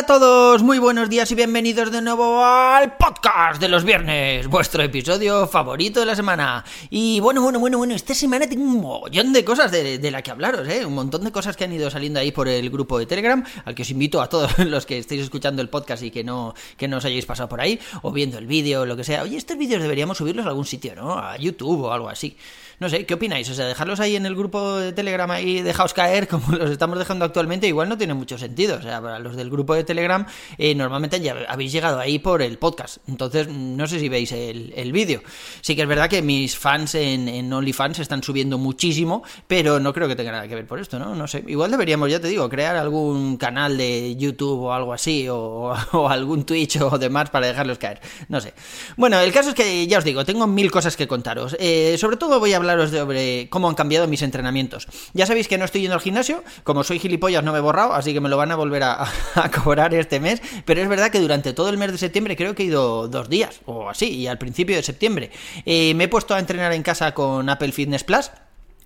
Hola a todos, muy buenos días y bienvenidos de nuevo al podcast de los viernes, vuestro episodio favorito de la semana. Y bueno, bueno, bueno, bueno, esta semana tengo un montón de cosas de, de la que hablaros, ¿eh? Un montón de cosas que han ido saliendo ahí por el grupo de Telegram, al que os invito a todos los que estéis escuchando el podcast y que no, que no os hayáis pasado por ahí, o viendo el vídeo lo que sea. Oye, estos vídeos deberíamos subirlos a algún sitio, ¿no? A YouTube o algo así. No sé, ¿qué opináis? O sea, dejarlos ahí en el grupo de Telegram ahí, dejaos caer como los estamos dejando actualmente, igual no tiene mucho sentido. O sea, para los del grupo de Telegram, eh, normalmente ya habéis llegado ahí por el podcast. Entonces, no sé si veis el, el vídeo. Sí que es verdad que mis fans en, en OnlyFans están subiendo muchísimo, pero no creo que tenga nada que ver por esto, ¿no? No sé. Igual deberíamos, ya te digo, crear algún canal de YouTube o algo así, o, o algún Twitch o demás para dejarlos caer. No sé. Bueno, el caso es que ya os digo, tengo mil cosas que contaros. Eh, sobre todo voy a sobre cómo han cambiado mis entrenamientos. Ya sabéis que no estoy yendo al gimnasio, como soy gilipollas no me he borrado, así que me lo van a volver a, a, cobrar este mes, pero es verdad que durante todo el mes de septiembre creo que he ido dos días o así, y al principio de septiembre. Eh, me he puesto a entrenar en casa con Apple Fitness Plus.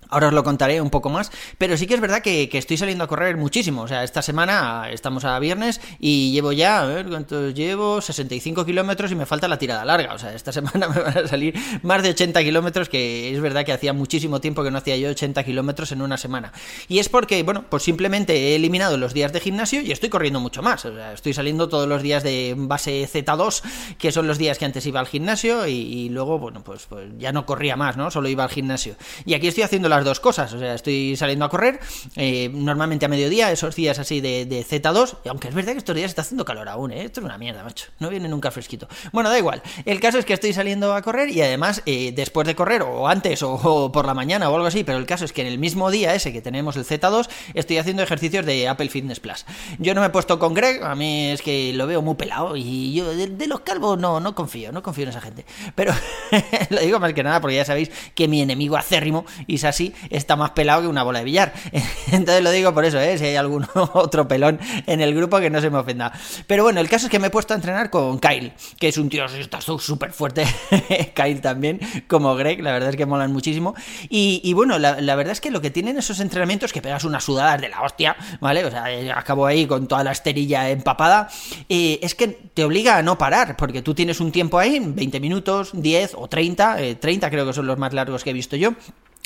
Ahora os lo contaré un poco más, pero sí que es verdad que, que, estoy saliendo a correr muchísimo. O sea, esta semana estamos a viernes y llevo ya, a ver cuántos llevo, 65 kilómetros y me falta la tirada larga. O sea, esta semana me van a salir más de 80 kilómetros, que es verdad que hacía muchísimo tiempo que no hacía yo 80 kilómetros en una semana. Y es porque, bueno, pues simplemente he eliminado los días de gimnasio y estoy corriendo mucho más. O sea, estoy saliendo todos los días de base Z2, que son los días que antes iba al gimnasio y, luego, bueno, pues, pues ya no corría más, ¿no? Solo iba al gimnasio. Y aquí estoy haciendo las dos cosas. O sea, estoy saliendo a correr, eh, normalmente a mediodía, esos días así de, de, Z2, y aunque es verdad que estos días está haciendo calor aún, ¿eh? Esto es una mierda, macho. No viene nunca fresquito. Bueno, da igual. El caso es que estoy saliendo a correr y además, eh, después de correr, o antes, o, por la mañana, o algo así, pero el caso es que en el mismo día ese que tenemos el Z2, estoy haciendo ejercicios de Apple Fitness Plus. Yo no me he puesto con Greg, a mí es que lo veo muy pelado, y yo de, de los calvos no, no confío, no confío en esa gente. Pero lo digo más que nada porque ya sabéis que mi enemigo acérrimo, Está más pelado que una bola de billar. Entonces lo digo por eso, ¿eh? si hay algún otro pelón en el grupo que no se me ofenda. Pero bueno, el caso es que me he puesto a entrenar con Kyle, que es un tío súper fuerte. Kyle también, como Greg, la verdad es que molan muchísimo. Y, bueno, la, verdad es que lo que tienen esos entrenamientos que pegas unas sudadas de la hostia, ¿vale? O sea, acabo ahí con toda la esterilla empapada, eh, es que te obliga a no parar, porque tú tienes un tiempo ahí, 20 minutos, 10 o 30, eh, 30 creo que son los más largos que he visto yo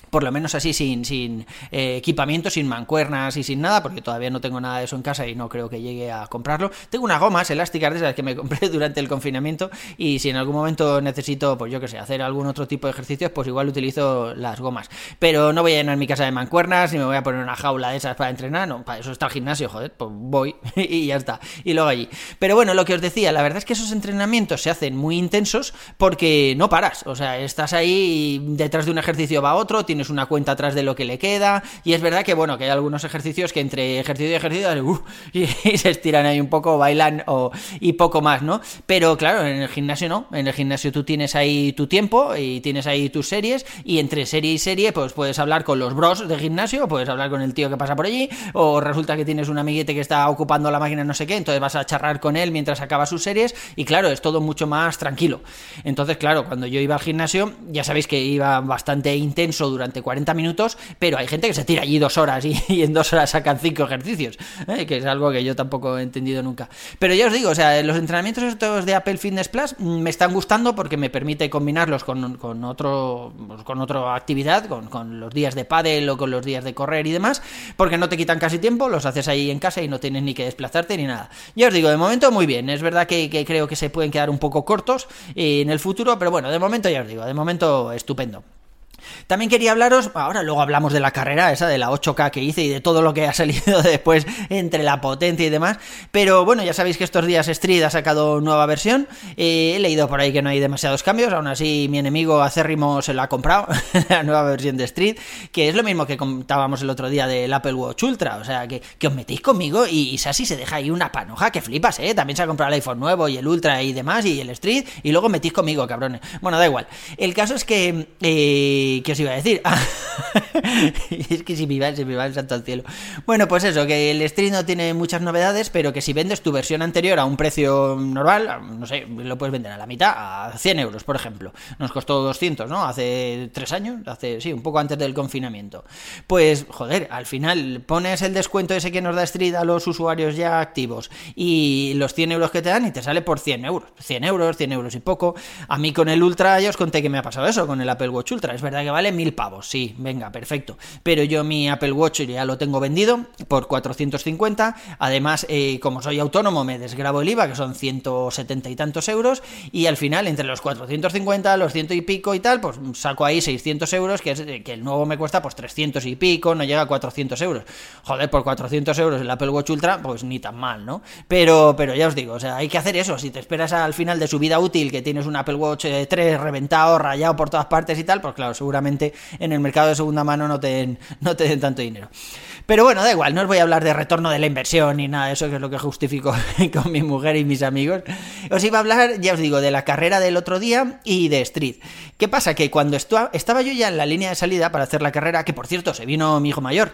por lo menos así sin, sin eh, equipamiento, sin mancuernas y sin nada, porque todavía no tengo nada de eso en casa y no creo que llegue a comprarlo. Tengo unas gomas elásticas de esas que me compré durante el confinamiento y si en algún momento necesito, pues yo que sé, hacer algún otro tipo de ejercicios, pues igual utilizo las gomas. Pero no voy a llenar mi casa de mancuernas, ni me voy a poner una jaula de esas para entrenar, no, para eso está el gimnasio, joder, pues voy y ya está, y luego allí. Pero bueno, lo que os decía, la verdad es que esos entrenamientos se hacen muy intensos porque no paras, o sea, estás ahí y detrás de un ejercicio va otro, tienes una cuenta atrás de lo que le queda. Y es verdad que, bueno, que hay algunos ejercicios que entre ejercicio y ejercicio uh, y, se estiran ahí un poco, bailan o, y poco más, ¿no? Pero claro, en el gimnasio no. En el gimnasio tú tienes ahí tu tiempo y tienes ahí tus series. Y entre serie y serie, pues puedes hablar con los bros de gimnasio, puedes hablar con el tío que pasa por allí. O resulta que tienes un amiguete que está ocupando la máquina, no sé qué. Entonces vas a charlar con él mientras acaba sus series. Y claro, es todo mucho más tranquilo. Entonces, claro, cuando yo iba al gimnasio, ya sabéis que iba bastante intenso durante 40 minutos, pero hay gente que se tira allí dos horas y, en dos horas sacan cinco ejercicios, ¿eh? que es algo que yo tampoco he entendido nunca. Pero ya os digo, o sea, los entrenamientos estos de Apple Fitness Plus me están gustando porque me permite combinarlos con, con otro con otra actividad, con, con, los días de pádel o con los días de correr y demás, porque no te quitan casi tiempo, los haces ahí en casa y no tienes ni que desplazarte ni nada. Ya os digo, de momento muy bien, es verdad que, que creo que se pueden quedar un poco cortos en el futuro, pero bueno, de momento ya os digo, de momento estupendo. También quería hablaros, ahora luego hablamos de la carrera esa, de la 8K que hice y de todo lo que ha salido después entre la potencia y demás, pero bueno, ya sabéis que estos días Street ha sacado nueva versión, eh, he leído por ahí que no hay demasiados cambios, aún así mi enemigo acérrimo se la ha comprado, la nueva versión de Street, que es lo mismo que contábamos el otro día del Apple Watch Ultra, o sea, que, os metéis conmigo y, y Sassy se deja ahí una panoja que flipas, ¿eh? También se ha comprado el iPhone nuevo y el Ultra y demás y el Street y luego metís conmigo, cabrones. Bueno, da igual. El caso es que... Eh, ¿Y qué os iba a decir? es que si me, va, se me va el santo al cielo. Bueno, pues eso, que el Street no tiene muchas novedades, pero que si vendes tu versión anterior a un precio normal, no sé, lo puedes vender a la mitad, a 100 euros, por ejemplo. Nos costó 200, ¿no? Hace tres años, hace, sí, un poco antes del confinamiento. Pues, joder, al final pones el descuento ese que nos da Street a los usuarios ya activos y los 100 euros que te dan y te sale por 100 euros. 100 euros, 100 euros y poco. A mí con el Ultra ya os conté que me ha pasado eso, con el Apple Watch Ultra. Es verdad que vale mil pavos, sí, venga, perfecto. Pero yo mi Apple Watch ya lo tengo vendido por 450. Además, eh, como soy autónomo, me desgrabo el IVA, que son 170 y tantos euros. Y al final, entre los 450, los ciento y pico y tal, pues saco ahí 600 euros, que, es, que el nuevo me cuesta pues 300 y pico, no llega a 400 euros. Joder, por 400 euros el Apple Watch Ultra, pues ni tan mal, ¿no? Pero, pero ya os digo, o sea, hay que hacer eso. Si te esperas al final de su vida útil, que tienes un Apple Watch 3 eh, reventado, rayado por todas partes y tal, pues claro, seguramente en el mercado de segunda mano no te den, no te den tanto dinero. Pero bueno, da igual, no os voy a hablar de retorno de la inversión ni nada de eso, que es lo que justifico con mi mujer y mis amigos. Os iba a hablar, ya os digo, de la carrera del otro día y de Street. ¿Qué pasa? Que cuando estaba yo ya en la línea de salida para hacer la carrera, que por cierto, se vino mi hijo mayor,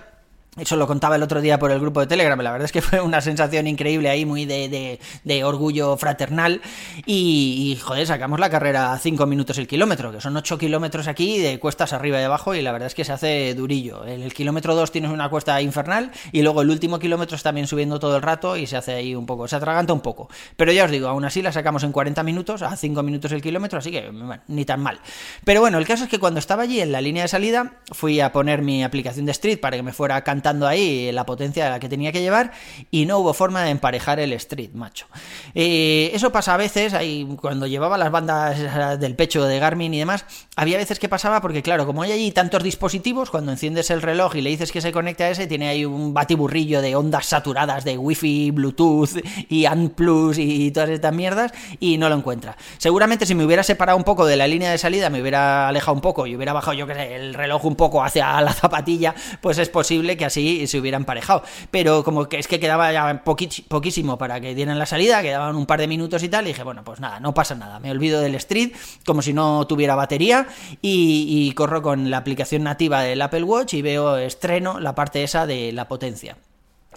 eso lo contaba el otro día por el grupo de Telegram. La verdad es que fue una sensación increíble ahí, muy de, de, orgullo fraternal. Y, joder, sacamos la carrera a 5 minutos el kilómetro, que son 8 kilómetros aquí de cuestas arriba y abajo. Y la verdad es que se hace durillo. En el kilómetro 2 tienes una cuesta infernal. Y luego el último kilómetro está también subiendo todo el rato y se hace ahí un poco, se atraganta un poco. Pero ya os digo, aún así la sacamos en 40 minutos, a 5 minutos el kilómetro. Así que, ni tan mal. Pero bueno, el caso es que cuando estaba allí en la línea de salida, fui a poner mi aplicación de Street para que me fuera ahí la potencia a la que tenía que llevar y no hubo forma de emparejar el street, macho. Eh, eso pasa a veces, ahí, cuando llevaba las bandas del pecho de Garmin y demás, había veces que pasaba porque, claro, como hay allí tantos dispositivos, cuando enciendes el reloj y le dices que se conecte a ese, tiene ahí un batiburrillo de ondas saturadas de Wi-Fi, Bluetooth y ANT Plus y todas estas mierdas y no lo encuentra. Seguramente si me hubiera separado un poco de la línea de salida, me hubiera alejado un poco y hubiera bajado, yo que sé, el reloj un poco hacia la zapatilla, pues es posible que así y se hubiera emparejado. Pero como que es que quedaba ya poquísimo para que dieran la salida, quedaban un par de minutos y tal, y dije, bueno, pues nada, no pasa nada. Me olvido del Street como si no tuviera batería y corro con la aplicación nativa del Apple Watch y veo estreno la parte esa de la potencia.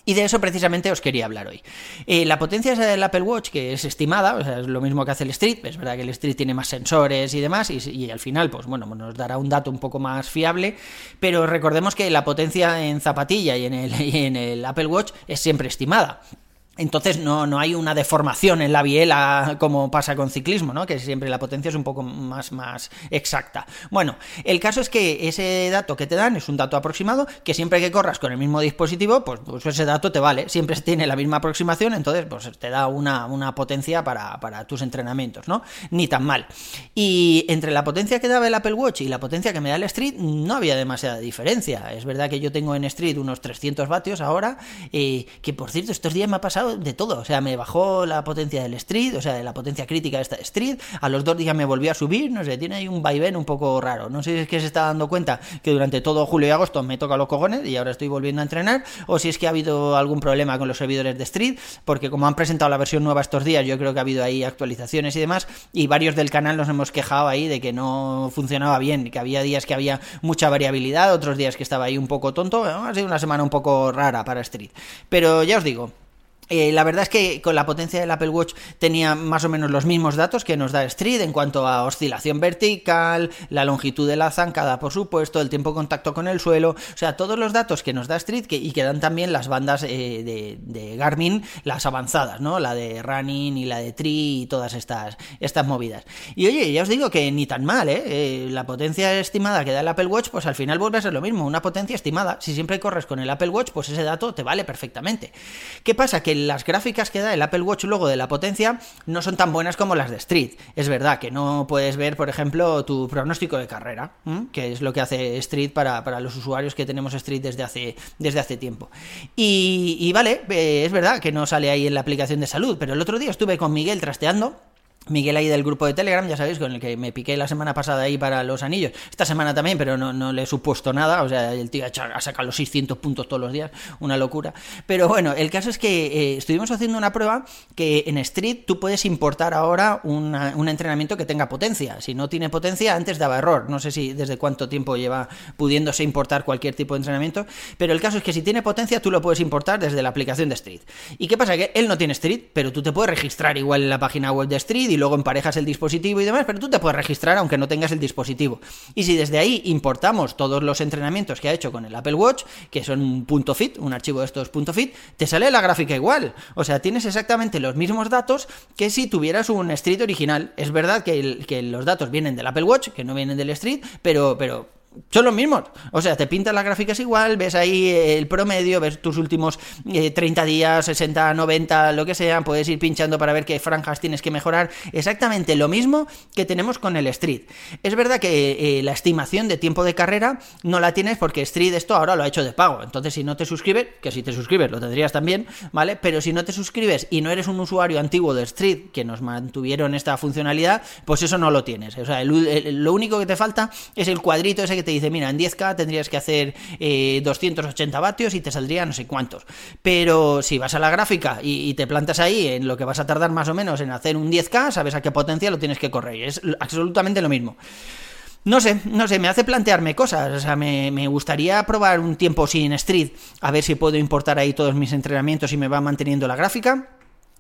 Y de eso precisamente os quería hablar hoy. Eh, la potencia del Apple Watch, que es estimada, es lo mismo que hace el Street, es verdad que el Street tiene más sensores y demás, y, al final, pues bueno, nos dará un dato un poco más fiable, pero recordemos que la potencia en zapatilla y en el, y en el Apple Watch es siempre estimada. Entonces no, no, hay una deformación en la biela como pasa con ciclismo, ¿no? Que siempre la potencia es un poco más, más exacta. Bueno, el caso es que ese dato que te dan es un dato aproximado, que siempre que corras con el mismo dispositivo, pues, pues ese dato te vale. Siempre tiene la misma aproximación, entonces pues te da una, una potencia para, para, tus entrenamientos, ¿no? Ni tan mal. Y entre la potencia que daba el Apple Watch y la potencia que me da el Street, no había demasiada diferencia. Es verdad que yo tengo en Street unos 300 vatios ahora, eh, que por cierto, estos días me ha pasado de todo. O sea, me bajó la potencia del Street, o sea, de la potencia crítica de esta Street. A los dos días me volvió a subir, no sé, tiene ahí un vaivén un poco raro. No sé si es que se está dando cuenta que durante todo julio y agosto me toca los cojones y ahora estoy volviendo a entrenar, o si es que ha habido algún problema con los servidores de Street, porque como han presentado la versión nueva estos días, yo creo que ha habido ahí actualizaciones y demás, y varios del canal nos hemos quejado ahí de que no funcionaba bien, que había días que había mucha variabilidad, otros días que estaba ahí un poco tonto. Ha sido una semana un poco rara para Street. Pero ya os digo, eh, la verdad es que con la potencia del Apple Watch tenía más o menos los mismos datos que nos da Street en cuanto a oscilación vertical, la longitud de la zancada, por supuesto, el tiempo de contacto con el suelo, o sea, todos los datos que nos da Street y que dan también las bandas eh, de, Garmin, las avanzadas, ¿no? La de Running y la de Tree y todas estas, estas movidas. Y oye, ya os digo que ni tan mal, ¿eh? ¿eh? La potencia estimada que da el Apple Watch, pues al final vuelve a ser lo mismo, una potencia estimada. Si siempre corres con el Apple Watch, pues ese dato te vale perfectamente. ¿Qué pasa? Que las gráficas que da el Apple Watch luego de la potencia no son tan buenas como las de Street. Es verdad que no puedes ver, por ejemplo, tu pronóstico de carrera, que es lo que hace Street para, los usuarios que tenemos Street desde hace, desde hace tiempo. Y, vale, eh, es verdad que no sale ahí en la aplicación de salud, pero el otro día estuve con Miguel trasteando Miguel ahí del grupo de Telegram, ya sabéis, con el que me piqué la semana pasada ahí para los anillos. Esta semana también, pero no, no le he supuesto nada. O sea, el tío ha sacado los 600 puntos todos los días. Una locura. Pero bueno, el caso es que eh, estuvimos haciendo una prueba que en Street tú puedes importar ahora un entrenamiento que tenga potencia. Si no tiene potencia, antes daba error. No sé si desde cuánto tiempo lleva pudiéndose importar cualquier tipo de entrenamiento. Pero el caso es que si tiene potencia, tú lo puedes importar desde la aplicación de Street. ¿Y qué pasa? Que él no tiene Street, pero tú te puedes registrar igual en la página web de Street luego emparejas el dispositivo y demás, pero tú te puedes registrar aunque no tengas el dispositivo. Y si desde ahí importamos todos los entrenamientos que ha hecho con el Apple Watch, que son un punto .fit, un archivo de estos punto .fit, te sale la gráfica igual. O sea, tienes exactamente los mismos datos que si tuvieras un Street original. Es verdad que, que los datos vienen del Apple Watch, que no vienen del Street, pero, pero son los mismos. O sea, te pintas las gráficas igual, ves ahí el promedio, ves tus últimos 30 eh, días, 60, 90, lo que sea, puedes ir pinchando para ver qué franjas tienes que mejorar. Exactamente lo mismo que tenemos con el Street. Es verdad que eh, la estimación de tiempo de carrera no la tienes porque Street esto ahora lo ha hecho de pago. Entonces, si no te suscribes, que si te suscribes lo tendrías también, ¿vale? Pero si no te suscribes y no eres un usuario antiguo de Street que nos mantuvieron esta funcionalidad, pues eso no lo tienes. O sea, lo único que te falta es el cuadrito ese que te dice, mira, en 10K tendrías que hacer 280 eh, vatios y te saldría no sé cuántos. Pero si vas a la gráfica y, te plantas ahí en lo que vas a tardar más o menos en hacer un 10K, sabes a qué potencia lo tienes que correr. Es absolutamente lo mismo. No sé, no sé, me hace plantearme cosas. O sea, me, me, gustaría probar un tiempo sin Street, a ver si puedo importar ahí todos mis entrenamientos y me va manteniendo la gráfica.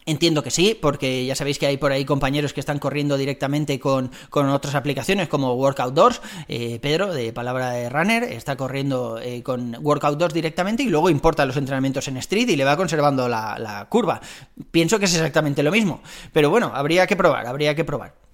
Entiendo que sí, porque ya sabéis que hay por ahí compañeros que están corriendo directamente con, otras aplicaciones como Workout Doors. Eh, Pedro, de Palabra de Runner, está corriendo eh, con Workout Doors directamente y luego importa los entrenamientos en Street y le va conservando la curva. Pienso que es exactamente lo mismo. Pero bueno, habría que probar, habría que probar.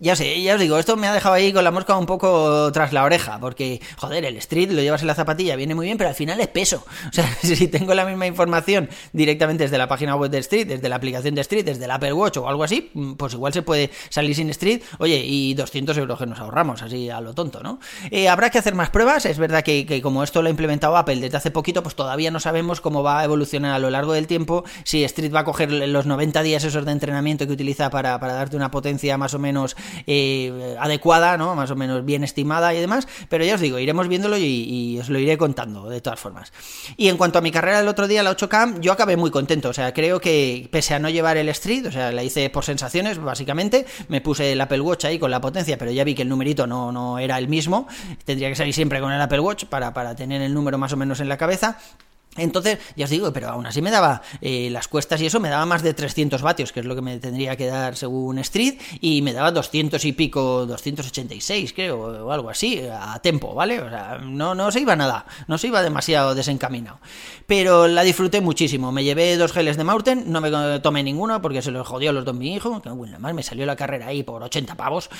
Ya sé, ya os digo, esto me ha dejado ahí con la mosca un poco tras la oreja, porque, joder, el street lo llevas en la zapatilla, viene muy bien, pero al final es peso. O sea, si tengo la misma información directamente desde la página web de Street, desde la aplicación de Street, desde el Apple Watch o algo así, mm, pues igual se puede salir sin Street, oye, y 200 euros que nos ahorramos, así a lo tonto, ¿no? Eh, habrá que hacer más pruebas, es verdad que, que, como esto lo ha implementado Apple desde hace poquito, pues todavía no sabemos cómo va a evolucionar a lo largo del tiempo, si Street va a coger los 90 días esos de entrenamiento que utiliza para, para darte una potencia más o menos eh, adecuada, ¿no? Más o menos bien estimada y demás, pero ya os digo, iremos viéndolo y, os lo iré contando de todas formas. Y en cuanto a mi carrera del otro día, la 8K, yo acabé muy contento, o sea, creo que pese a no llevar el Street, o sea, la hice por sensaciones, básicamente, me puse el Apple Watch ahí con la potencia, pero ya vi que el numerito no, no era el mismo, tendría que salir siempre con el Apple Watch para, para tener el número más o menos en la cabeza. Entonces, ya os digo, pero aún así me daba eh, las cuestas y eso, me daba más de 300 vatios, que es lo que me tendría que dar según Street, y me daba 200 y pico, 286 creo, o algo así, a tempo, ¿vale? O sea, no, no se iba nada, no se iba demasiado desencaminado. Pero la disfruté muchísimo, me llevé dos geles de Mountain, no me tomé ninguno porque se los jodió los dos mi hijo, que bueno, más me salió la carrera ahí por 80 pavos,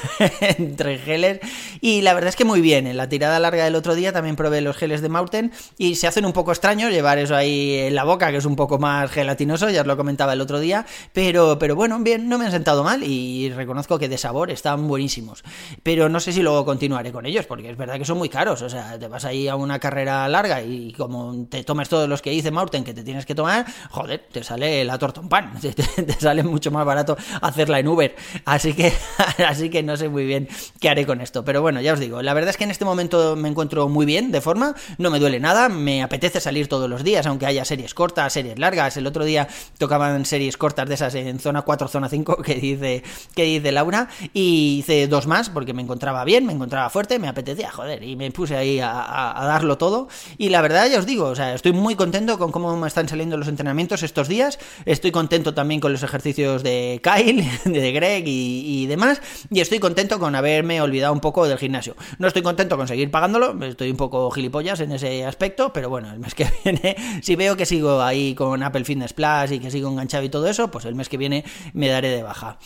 entre geles, y la verdad es que muy bien, en la tirada larga del otro día también probé los geles de Mountain y se hacen un poco extraño llevar eso ahí en la boca, que es un poco más gelatinoso, ya os lo comentaba el otro día, pero, pero bueno, bien, no me han sentado mal y reconozco que de sabor están buenísimos. Pero no sé si luego continuaré con ellos, porque es verdad que son muy caros, o sea, te vas ahí a una carrera larga y como te tomes todos los que dice Maurten que te tienes que tomar, joder, te sale la torta pan, te, te, sale mucho más barato hacerla en Uber. Así que, así que no sé muy bien qué haré con esto. Pero bueno, ya os digo, la verdad es que en este momento me encuentro muy bien de forma, no me duele nada, me apetece salir todos los días, aunque haya series cortas, series largas. El otro día tocaban series cortas de esas en zona 4, zona 5, que dice, que dice Laura, y hice dos más porque me encontraba bien, me encontraba fuerte, me apetecía, joder, y me puse ahí a, darlo todo. Y la verdad, ya os digo, o sea, estoy muy contento con cómo me están saliendo los entrenamientos estos días. Estoy contento también con los ejercicios de Kyle, de Greg y, y demás. Y estoy contento con haberme olvidado un poco del gimnasio. No estoy contento con seguir pagándolo, estoy un poco gilipollas en ese aspecto, pero bueno, que viene, si veo que sigo ahí con Apple Fitness Plus y que sigo enganchado y todo eso, pues el mes que viene me daré de baja.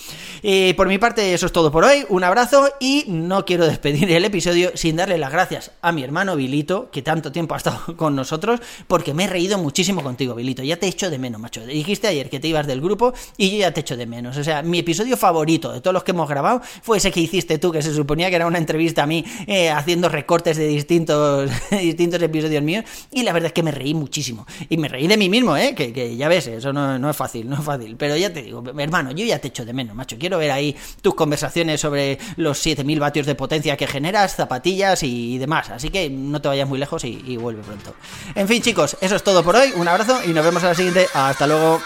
Y por mi parte, eso es todo por hoy. Un abrazo y no quiero despedir el episodio sin darle las gracias a mi hermano Vilito, que tanto tiempo ha estado con nosotros, porque me he reído muchísimo contigo, Vilito. Ya te echo de menos, macho. Dijiste ayer que te ibas del grupo y yo ya te echo de menos. O sea, mi episodio favorito de todos los que hemos grabado fue ese que hiciste tú, que se suponía que era una entrevista a mí eh, haciendo recortes de distintos, distintos episodios míos. Y la verdad es que me reí muchísimo. Y me reí de mí mismo, ¿eh? Que, ya ves, eso no, es fácil, no es fácil. Pero ya te digo, hermano, yo ya te echo de menos, macho. Quiero ver ahí tus conversaciones sobre los 7000 vatios de potencia que generas, zapatillas y demás. Así que no te vayas muy lejos y, y vuelve pronto. En fin, chicos, eso es todo por hoy. Un abrazo y nos vemos a la siguiente. Hasta luego.